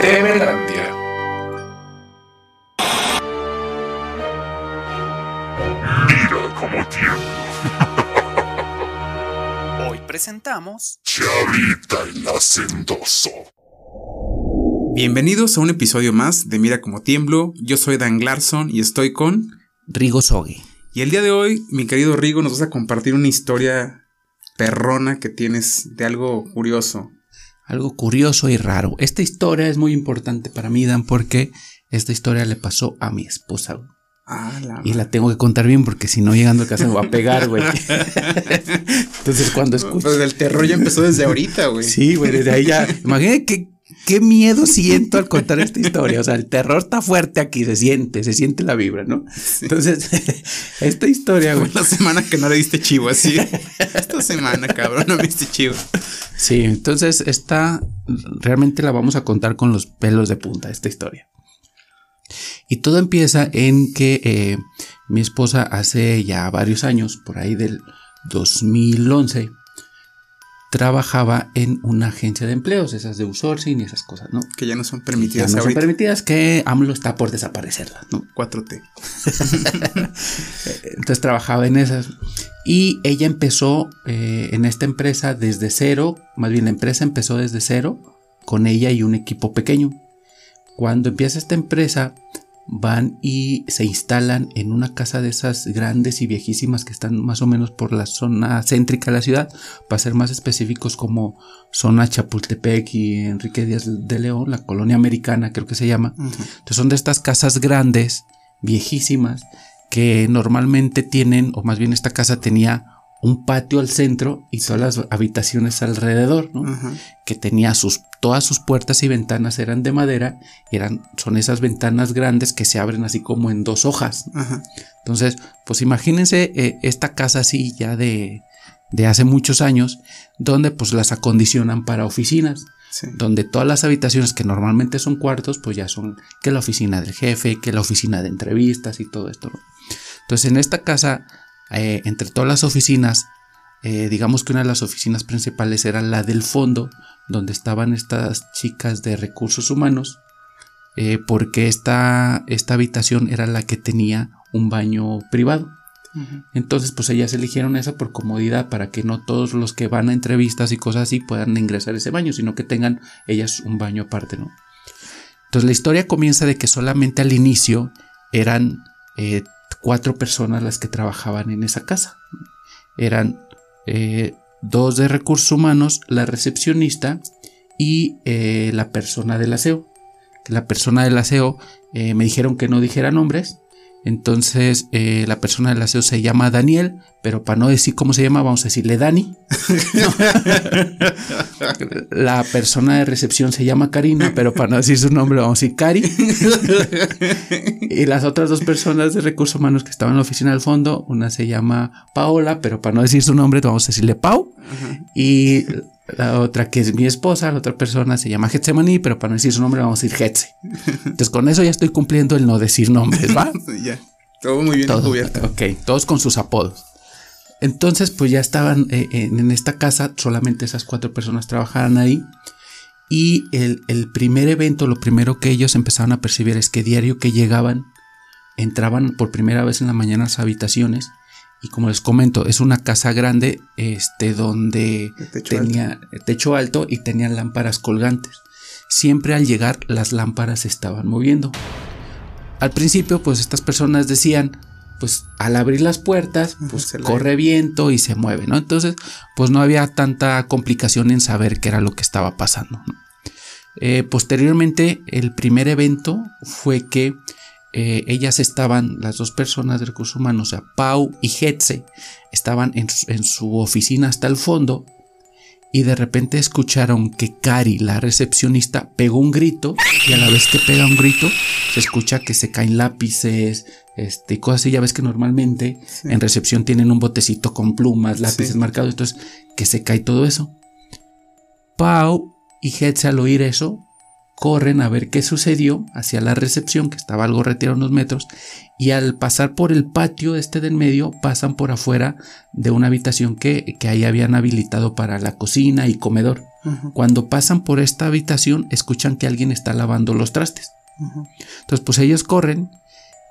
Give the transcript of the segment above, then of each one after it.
Temelandia. Mira cómo tiembla. Hoy presentamos Chavita el hacendoso. Bienvenidos a un episodio más de Mira cómo tiemblo. Yo soy Dan Larson y estoy con. Rigo Sogue. Y el día de hoy, mi querido Rigo, nos vas a compartir una historia perrona que tienes de algo curioso. Algo curioso y raro. Esta historia es muy importante para mí, Dan, porque esta historia le pasó a mi esposa. Ah, la Y la tengo que contar bien porque si no llegando a casa me va a pegar, güey. Entonces cuando escucho... Pues el terror ya empezó desde ahorita, güey. Sí, güey, desde ahí ya... Imagínate qué, qué miedo siento al contar esta historia. O sea, el terror está fuerte aquí, se siente, se siente la vibra, ¿no? Entonces, esta historia, güey... la semana que no le diste chivo así. Esta semana, cabrón, no me diste chivo. Sí, entonces esta realmente la vamos a contar con los pelos de punta, esta historia. Y todo empieza en que eh, mi esposa hace ya varios años, por ahí del 2011, trabajaba en una agencia de empleos, esas de outsourcing y esas cosas, ¿no? Que ya no son Ya permitidas no son permitidas que AMLO está por desaparecerlas, ¿no? 4T. Entonces trabajaba en esas. Y ella empezó eh, en esta empresa desde cero, más bien la empresa empezó desde cero con ella y un equipo pequeño. Cuando empieza esta empresa, van y se instalan en una casa de esas grandes y viejísimas que están más o menos por la zona céntrica de la ciudad, para ser más específicos como zona Chapultepec y Enrique Díaz de León, la colonia americana creo que se llama. Entonces son de estas casas grandes, viejísimas, que normalmente tienen, o más bien esta casa tenía un patio al centro y todas las habitaciones alrededor, ¿no? Que tenía sus todas sus puertas y ventanas eran de madera, eran son esas ventanas grandes que se abren así como en dos hojas. Entonces, pues imagínense eh, esta casa así ya de de hace muchos años, donde pues las acondicionan para oficinas Sí. donde todas las habitaciones que normalmente son cuartos, pues ya son que la oficina del jefe, que la oficina de entrevistas y todo esto. ¿no? Entonces en esta casa, eh, entre todas las oficinas, eh, digamos que una de las oficinas principales era la del fondo, donde estaban estas chicas de recursos humanos, eh, porque esta, esta habitación era la que tenía un baño privado. Entonces, pues ellas eligieron esa por comodidad para que no todos los que van a entrevistas y cosas así puedan ingresar a ese baño, sino que tengan ellas un baño aparte, ¿no? Entonces la historia comienza de que solamente al inicio eran eh, cuatro personas las que trabajaban en esa casa. Eran eh, dos de recursos humanos, la recepcionista y eh, la persona del aseo. La persona del aseo eh, me dijeron que no dijera nombres. Entonces, eh, la persona del aseo se llama Daniel, pero para no decir cómo se llama, vamos a decirle Dani. La persona de recepción se llama Karina, pero para no decir su nombre, vamos a decir Cari. Y las otras dos personas de recursos humanos que estaban en la oficina del fondo, una se llama Paola, pero para no decir su nombre, vamos a decirle Pau. Y la otra que es mi esposa, la otra persona se llama Getsemani, pero para no decir su nombre, vamos a decir Getse. Entonces, con eso ya estoy cumpliendo el no decir nombres, ¿va? ya. Todo muy bien Todo, cubierto. ok, todos con sus apodos. Entonces, pues ya estaban eh, en, en esta casa, solamente esas cuatro personas trabajaban ahí. Y el, el primer evento, lo primero que ellos empezaron a percibir es que diario que llegaban, entraban por primera vez en la mañana a las habitaciones. Y como les comento, es una casa grande, este, donde techo tenía techo alto y tenía lámparas colgantes. Siempre al llegar, las lámparas se estaban moviendo. Al principio, pues estas personas decían, pues al abrir las puertas, pues se la- corre viento y se mueve, ¿no? Entonces, pues no había tanta complicación en saber qué era lo que estaba pasando. ¿no? Eh, posteriormente, el primer evento fue que eh, ellas estaban, las dos personas de recursos humanos, o sea, Pau y Hetze, estaban en su, en su oficina hasta el fondo y de repente escucharon que Cari, la recepcionista, pegó un grito y a la vez que pega un grito se escucha que se caen lápices, este, cosas así. Ya ves que normalmente Sí. en recepción tienen un botecito con plumas, lápices Sí. marcados, entonces que se cae todo eso. Pau y Hetze al oír eso corren a ver qué sucedió hacia la recepción, que estaba algo retirado unos metros, y al pasar por el patio este del medio, pasan por afuera de una habitación que, que ahí habían habilitado para la cocina y comedor. Cuando pasan por esta habitación, escuchan que alguien está lavando los trastes. Entonces, pues ellos corren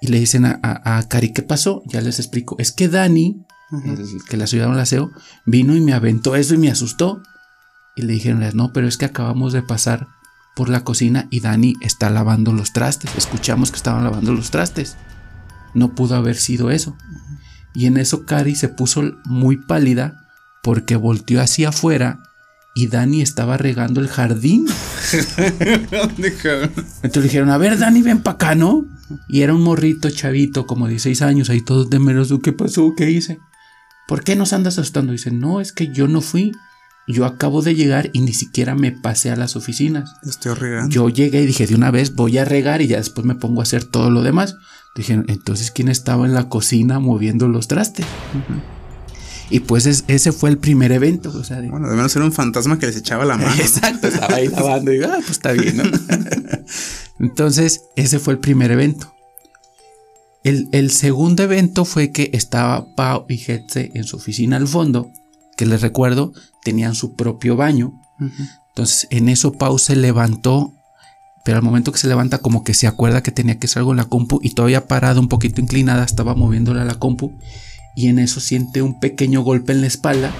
y le dicen a, a, a Cari, ¿qué pasó? Ya les explico. Es que Dani, el que le ayudaron al aseo, vino y me aventó eso y me asustó. Y le dijeron, no, pero es que acabamos de pasar por la cocina y Dani está lavando los trastes. Escuchamos que estaban lavando los trastes. No pudo haber sido eso. Y en eso Cari se puso muy pálida porque volteó hacia afuera y Dani estaba regando el jardín. Entonces le dijeron, a ver, Dani, ven para acá, ¿no? Y era un morrito chavito, como 16 años, ahí todos temerosos. ¿Qué pasó? ¿Qué hice? ¿Por qué nos andas asustando? Dice, no, es que yo no fui. Yo acabo de llegar y ni siquiera me pasé a las oficinas. Estoy regando. Yo llegué y dije, de una vez voy a regar y ya después me pongo a hacer todo lo demás. Dije, entonces, ¿quién estaba en la cocina moviendo los trastes? Y pues ese fue el primer evento. O sea, de- Bueno, de menos era un fantasma que les echaba la mano. ¿no? Exacto, estaba ahí lavando y digo, ah, pues está bien, ¿no? Entonces, ese fue el primer evento. El, el segundo evento fue que estaba Pau y Hetze en su oficina al fondo, que les recuerdo, tenían su propio baño. Entonces, en eso Pau se levantó, pero al momento que se levanta, como que se acuerda que tenía que hacer algo en la compu y todavía parada, un poquito inclinada, estaba moviéndola a la compu. Y en eso siente un pequeño golpe en la espalda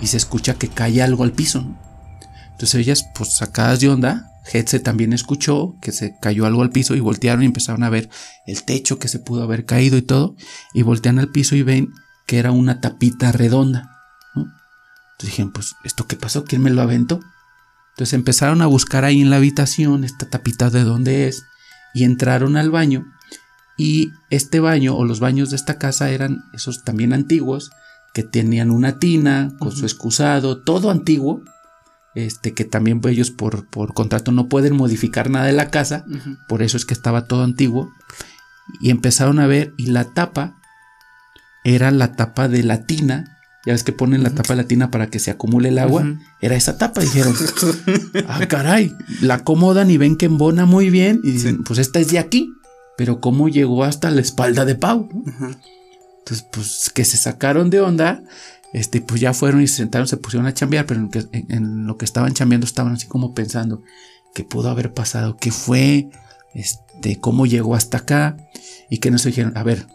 y se escucha que cae algo al piso. Entonces ellas, pues sacadas de onda, Hetze también escuchó que se cayó algo al piso y voltearon y empezaron a ver el techo que se pudo haber caído y todo. Y voltean al piso y ven que era una tapita redonda. Entonces dijeron, pues, ¿esto qué pasó? ¿Quién me lo aventó? Entonces empezaron a buscar ahí en la habitación esta tapita de dónde es y entraron al baño. Y este baño o los baños de esta casa eran esos también antiguos que tenían una tina con su excusado, todo antiguo este, que también ellos por, por contrato no pueden modificar nada de la casa, por eso es que estaba todo antiguo, y empezaron a ver, y la tapa era la tapa de la tina, ya ves que ponen la tapa de la tina para que se acumule el agua, era esa tapa, dijeron, ah, caray, la acomodan y ven que embona muy bien, y dicen, Sí. pues esta es de aquí, pero ¿cómo llegó hasta la espalda de Pau? Entonces, pues que se sacaron de onda, este, pues ya fueron y se sentaron, se pusieron a chambear, pero en, que- en- en lo que estaban chambeando estaban así como pensando, ¿qué pudo haber pasado? ¿Qué fue? Este, ¿cómo llegó hasta acá? Y que nos dijeron, a ver,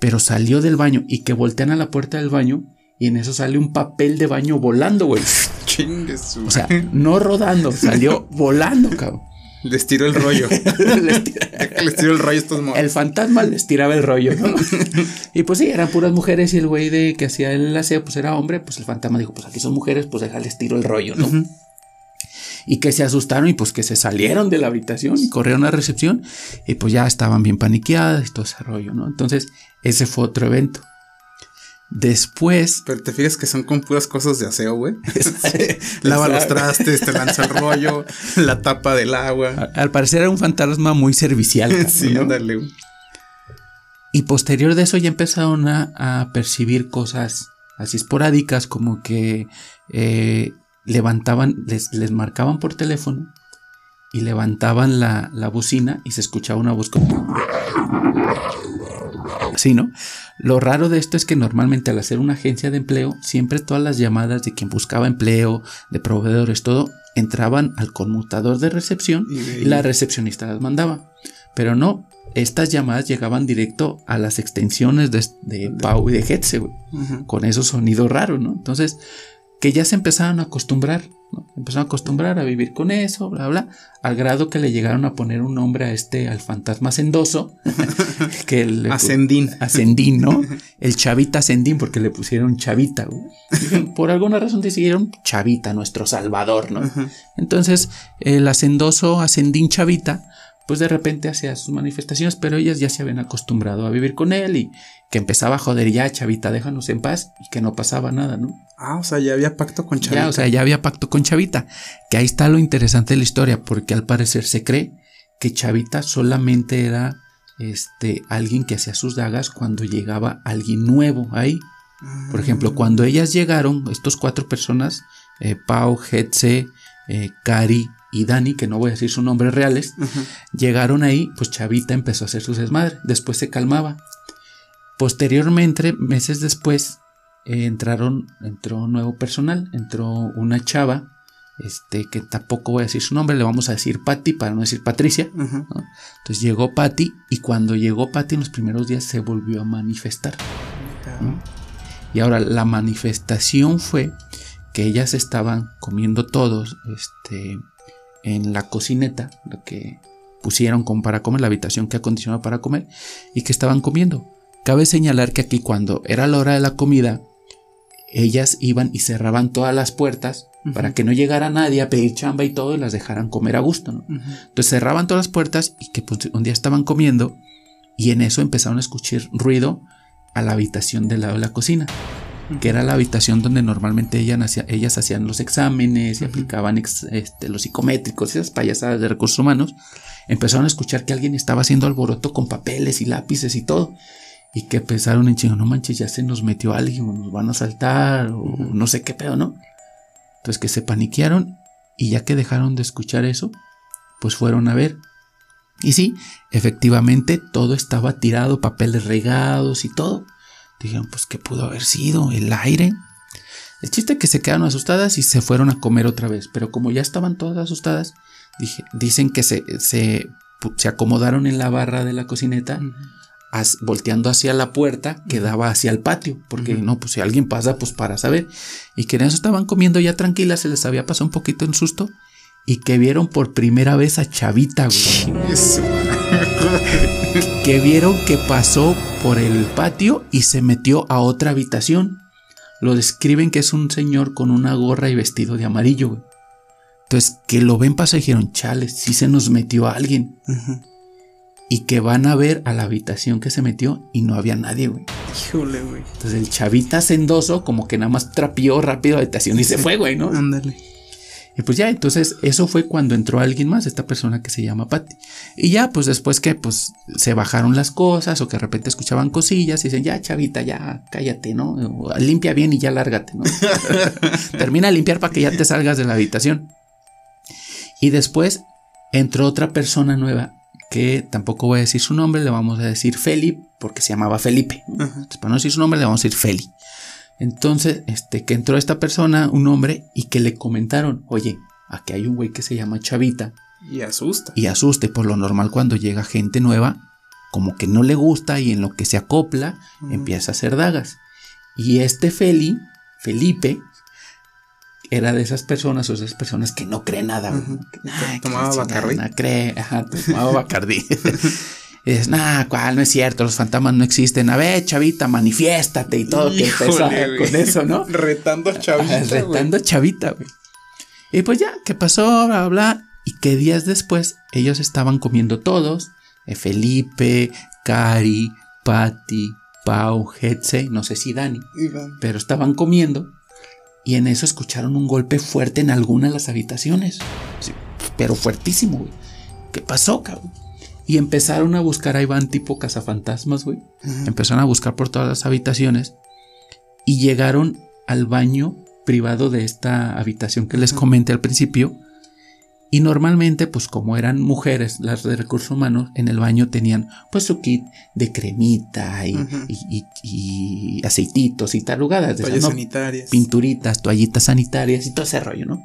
pero salió del baño y que voltean a la puerta del baño y en eso sale un papel de baño volando, güey. Chingue su- O sea, no rodando, salió volando, cabrón. Les tiró el rollo. Les tiró el rollo estos. El fantasma les tiraba el rollo, ¿no? y pues sí, eran puras mujeres y el güey de que hacía el aseo, pues era hombre, pues el fantasma dijo, pues aquí son mujeres, pues déjales tiro el rollo, ¿no? Y que se asustaron y pues que se salieron de la habitación y corrieron a recepción y pues ya estaban bien paniqueadas y todo ese rollo, ¿no? Entonces, ese fue otro evento. Después, Pero te fijas que son con puras cosas de aseo, güey. Lava los trastes, te lanza el rollo, la tapa del agua. al parecer era un fantasma muy servicial. Sí, ¿no? ándale. Y posterior de eso ya empezaron a, a percibir cosas así esporádicas, como que eh, levantaban, les, les marcaban por teléfono y levantaban la, la bocina y se escuchaba una voz como... Así, ¿no? Lo raro de esto es que normalmente al hacer una agencia de empleo, siempre todas las llamadas de quien buscaba empleo, de proveedores, todo, entraban al conmutador de recepción Y la recepcionista las mandaba. Pero no, estas llamadas llegaban directo a las extensiones de, de Pau y de Hetze, güey, con esos sonidos raros, ¿no? Entonces, que ya se empezaron a acostumbrar, ¿no? Empezaron a acostumbrar a vivir con eso, bla, bla, al grado que le llegaron a poner un nombre a este, al fantasma sendoso, que pu- Ascendín. Ascendín, ¿no? El chavita Ascendín, porque le pusieron chavita, güey. Por alguna razón decidieron chavita, nuestro salvador, ¿no? Entonces, el hacendoso Ascendín Chavita, pues de repente hacía sus manifestaciones, pero ellas ya se habían acostumbrado a vivir con él y que empezaba a joder, ya Chavita, déjanos en paz y que no pasaba nada, ¿no? Ah, o sea, ya había pacto con Chavita. Ya, o sea, ya había pacto con Chavita, que ahí está lo interesante de la historia, porque al parecer se cree que Chavita solamente era este alguien que hacía sus dagas cuando llegaba alguien nuevo ahí. Por ejemplo, cuando ellas llegaron, estos cuatro personas, eh, Pau, Hetze, eh, Cari y Dani, que no voy a decir sus nombres reales, llegaron ahí, pues Chavita empezó a hacer su desmadre, después se calmaba. Posteriormente, meses después, eh, entraron, entró nuevo personal, entró una chava, este, que tampoco voy a decir su nombre, le vamos a decir Patty para no decir Patricia. Entonces llegó Patty y cuando llegó Patty en los primeros días se volvió a manifestar. ¿no? Y ahora la manifestación fue que ellas estaban comiendo todos este, en la cocineta, lo que pusieron como para comer, la habitación que acondicionó para comer, y que estaban comiendo. Cabe señalar que aquí cuando era la hora de la comida, ellas iban y cerraban todas las puertas para que no llegara nadie a pedir chamba y todo y las dejaran comer a gusto. ¿no? Entonces cerraban todas las puertas y que pues, un día estaban comiendo y en eso empezaron a escuchar ruido a la habitación del lado de la cocina, que era la habitación donde normalmente ellas, hacía- ellas hacían los exámenes y aplicaban ex- este, los psicométricos, esas payasadas de recursos humanos. Empezaron a escuchar que alguien estaba haciendo alboroto con papeles y lápices y todo. Y que pensaron en chingo, no manches, ya se nos metió alguien, o nos van a saltar, o no sé qué pedo, ¿no? Entonces que se paniquearon y ya que dejaron de escuchar eso, pues fueron a ver. Y sí, efectivamente todo estaba tirado, papeles regados y todo. Dijeron, pues ¿qué pudo haber sido? ¿El aire? El chiste es que se quedaron asustadas y se fueron a comer otra vez. Pero como ya estaban todas asustadas, dije, dicen que se, se, se acomodaron en la barra de la cocineta, as- volteando hacia la puerta que daba hacia el patio. Porque no, pues si alguien pasa, pues para saber. Y que en eso estaban comiendo ya tranquilas, se les había pasado un poquito en susto. Y que vieron por primera vez a Chavita, güey Eso. que vieron que pasó por el patio y se metió a otra habitación. Lo describen que es un señor con una gorra y vestido de amarillo. güey. Entonces, que lo ven pasar y dijeron, chale, sí se nos metió alguien. Ajá. Y que van a ver a la habitación que se metió y no había nadie, güey. Híjole, güey. Entonces el chavita sendoso como que nada más trapió rápido la habitación y se fue, güey, ¿no? Ándale. Y pues ya, entonces eso fue cuando entró alguien más, esta persona que se llama Patty. Y ya, pues después que pues se bajaron las cosas o que de repente escuchaban cosillas y dicen, ya chavita, ya cállate, ¿no? O, limpia bien y ya lárgate, ¿no? Termina de limpiar para que ya te salgas de la habitación. Y después entró otra persona nueva que tampoco voy a decir su nombre, le vamos a decir Feli, porque se llamaba Felipe. Entonces, para no decir su nombre, le vamos a decir Feli. Entonces, este, que entró esta persona, un hombre, y que le comentaron, oye, aquí hay un güey que se llama Chavita, Y asusta. y asuste, por lo normal cuando llega gente nueva, como que no le gusta y en lo que se acopla, empieza a hacer dagas. Y este Feli, Felipe, era de esas personas o esas personas que no creen nada. güey. Ujú. Que, "Ay, que Tomaba Bacardí". No cree, ajá, tomaba Bacardí. Y dices, nah, cuál, no es cierto, los fantasmas no existen. A ver, chavita, manifiéstate y todo. Que con eso, ¿no? Retando a Chavita, Ajá, güey. retando chavita, güey. Y pues ya, ¿qué pasó? Bla, bla, bla. Y que días después ellos estaban comiendo todos. eh, Felipe, Cari, Patty, Pau, Hetze, no sé si Dani. Iván. Pero estaban comiendo. Y en eso escucharon un golpe fuerte en alguna de las habitaciones. Sí, pero fuertísimo, güey. ¿Qué pasó, cabrón? Y empezaron a buscar a Iván tipo cazafantasmas, güey. Empezaron a buscar por todas las habitaciones y llegaron al baño privado de esta habitación que les comenté al principio. Y normalmente, pues como eran mujeres las de recursos humanos, en el baño tenían pues su kit de cremita y, Ujú. y- y- y aceititos y tarugadas, Toallas ¿no? sanitarias. pinturitas, toallitas sanitarias y todo ese rollo, ¿no?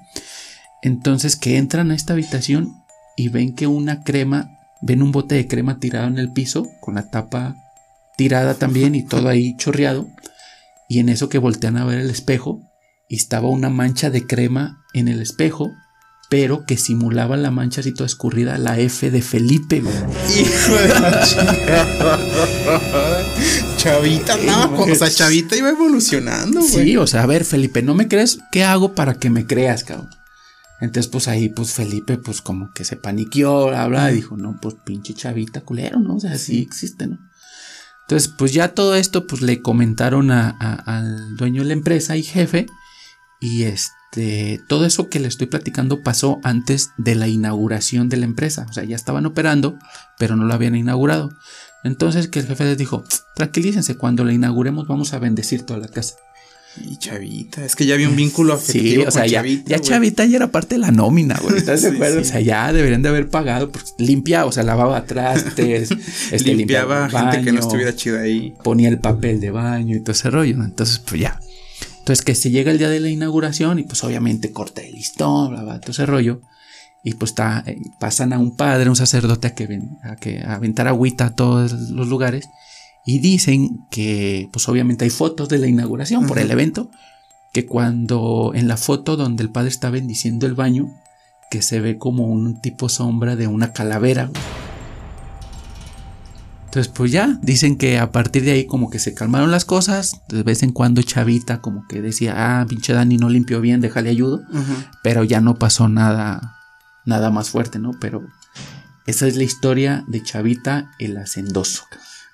Entonces que entran a esta habitación y ven que una crema, ven un bote de crema tirado en el piso, con la tapa tirada también y todo ahí chorreado. Y en eso que voltean a ver el espejo, y estaba una mancha de crema en el espejo, pero que simulaba la mancha así toda escurrida, la F de Felipe, güey. Hijo de la. Chavita, no, o sea, Chavita iba evolucionando, güey. Sí, o sea, a ver, Felipe, ¿no me crees? ¿Qué hago para que me creas, cabrón? Entonces, pues ahí, pues Felipe, pues como que se paniqueó, habla, y dijo, no, pues pinche chavita culero, ¿no? O sea, sí existe, ¿no? Entonces, pues ya todo esto, pues le comentaron a- a- al dueño de la empresa y jefe, y este, todo eso que le estoy platicando pasó antes de la inauguración de la empresa, o sea, ya estaban operando, pero no lo habían inaugurado. Entonces, que el jefe les dijo, tranquilícense, cuando la inauguremos vamos a bendecir toda la casa. Y Chavita, es que ya había un vínculo Sí, afectivo o sea, con ya, Chavita. ya güey. Chavita ya era parte de la nómina, güey. ¿Estás de Sí, acuerdo? sí. O sea, ya deberían de haber pagado. Pues, limpia, o sea, lavaba trastes, este, Limpiaba limpiaba gente que no baño, estuviera chida ahí. ponía el papel de baño y todo ese rollo, ¿no? Entonces, pues ya. Entonces, que se llega el día de la inauguración y pues obviamente corta el listón, bla, bla, todo ese rollo. Y pues está, eh, pasan a un padre, un sacerdote a que, ven, a que a aventar agüita a todos los lugares. Y dicen que, pues obviamente hay fotos de la inauguración por el evento. Que cuando en la foto donde el padre está bendiciendo el baño, que se ve como un tipo sombra de una calavera. Entonces, pues ya, dicen que a partir de ahí como que se calmaron las cosas. De vez en cuando Chavita como que decía, ah, pinche Dani no limpió bien, déjale ayudo. Pero ya no pasó nada, nada más fuerte, ¿no? Pero esa es la historia de Chavita el hacendoso.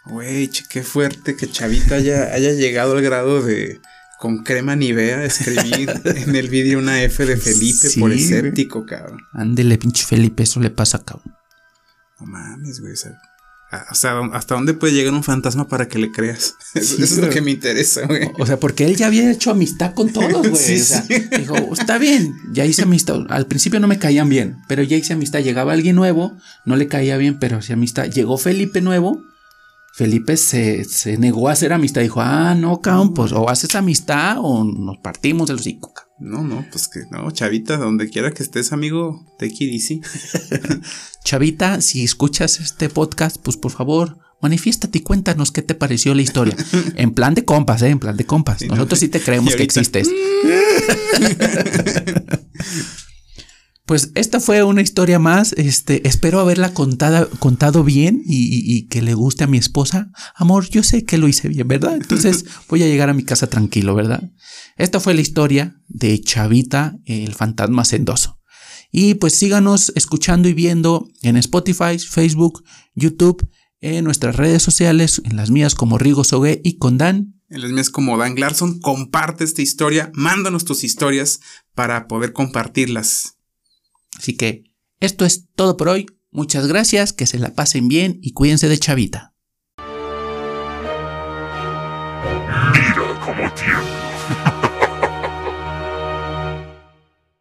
Güey, qué fuerte que Chavita haya, haya llegado al grado de con crema Nivea escribir en el vídeo una F de Felipe Sí, por escéptico, cabrón. Ándele, pinche Felipe, eso le pasa, cabrón. No mames, güey. O sea, ¿hasta dónde puede llegar un fantasma para que le creas? Eso, Sí, eso es lo que me interesa, güey. O sea, porque él ya había hecho amistad con todos, güey. Sí, o sea, sí. dijo, está bien, ya hice amistad. Al principio no me caían bien, pero ya hice amistad. Llegaba alguien nuevo, no le caía bien, pero hacía amistad. Llegó Felipe nuevo. Felipe se, se negó a hacer amistad. Dijo, ah, no, cabrón, pues o haces amistad o nos partimos el hocico. cabrón". No, no, pues que no, Chavita, donde quiera que estés, amigo, it easy. Chavita, si escuchas este podcast, pues por favor, manifiéstate y cuéntanos qué te pareció la historia. En plan de compas, ¿eh? En plan de compas. Sí, ¿no? Nosotros sí te creemos que existes. Pues esta fue una historia más. Este, espero haberla contada, contado bien y, y- y que le guste a mi esposa. Amor, yo sé que lo hice bien, ¿verdad? Entonces voy a llegar a mi casa tranquilo, ¿verdad? Esta fue la historia de Chavita, el fantasma sendoso. Y pues síganos escuchando y viendo en Spotify, Facebook, YouTube, en nuestras redes sociales, en las mías como Rigo Sogue y con Dan. En las mías como Dan Larson, comparte esta historia, mándanos tus historias para poder compartirlas. Así que esto es todo por hoy. Muchas gracias, que se la pasen bien y cuídense de Chavita. Mira cómo.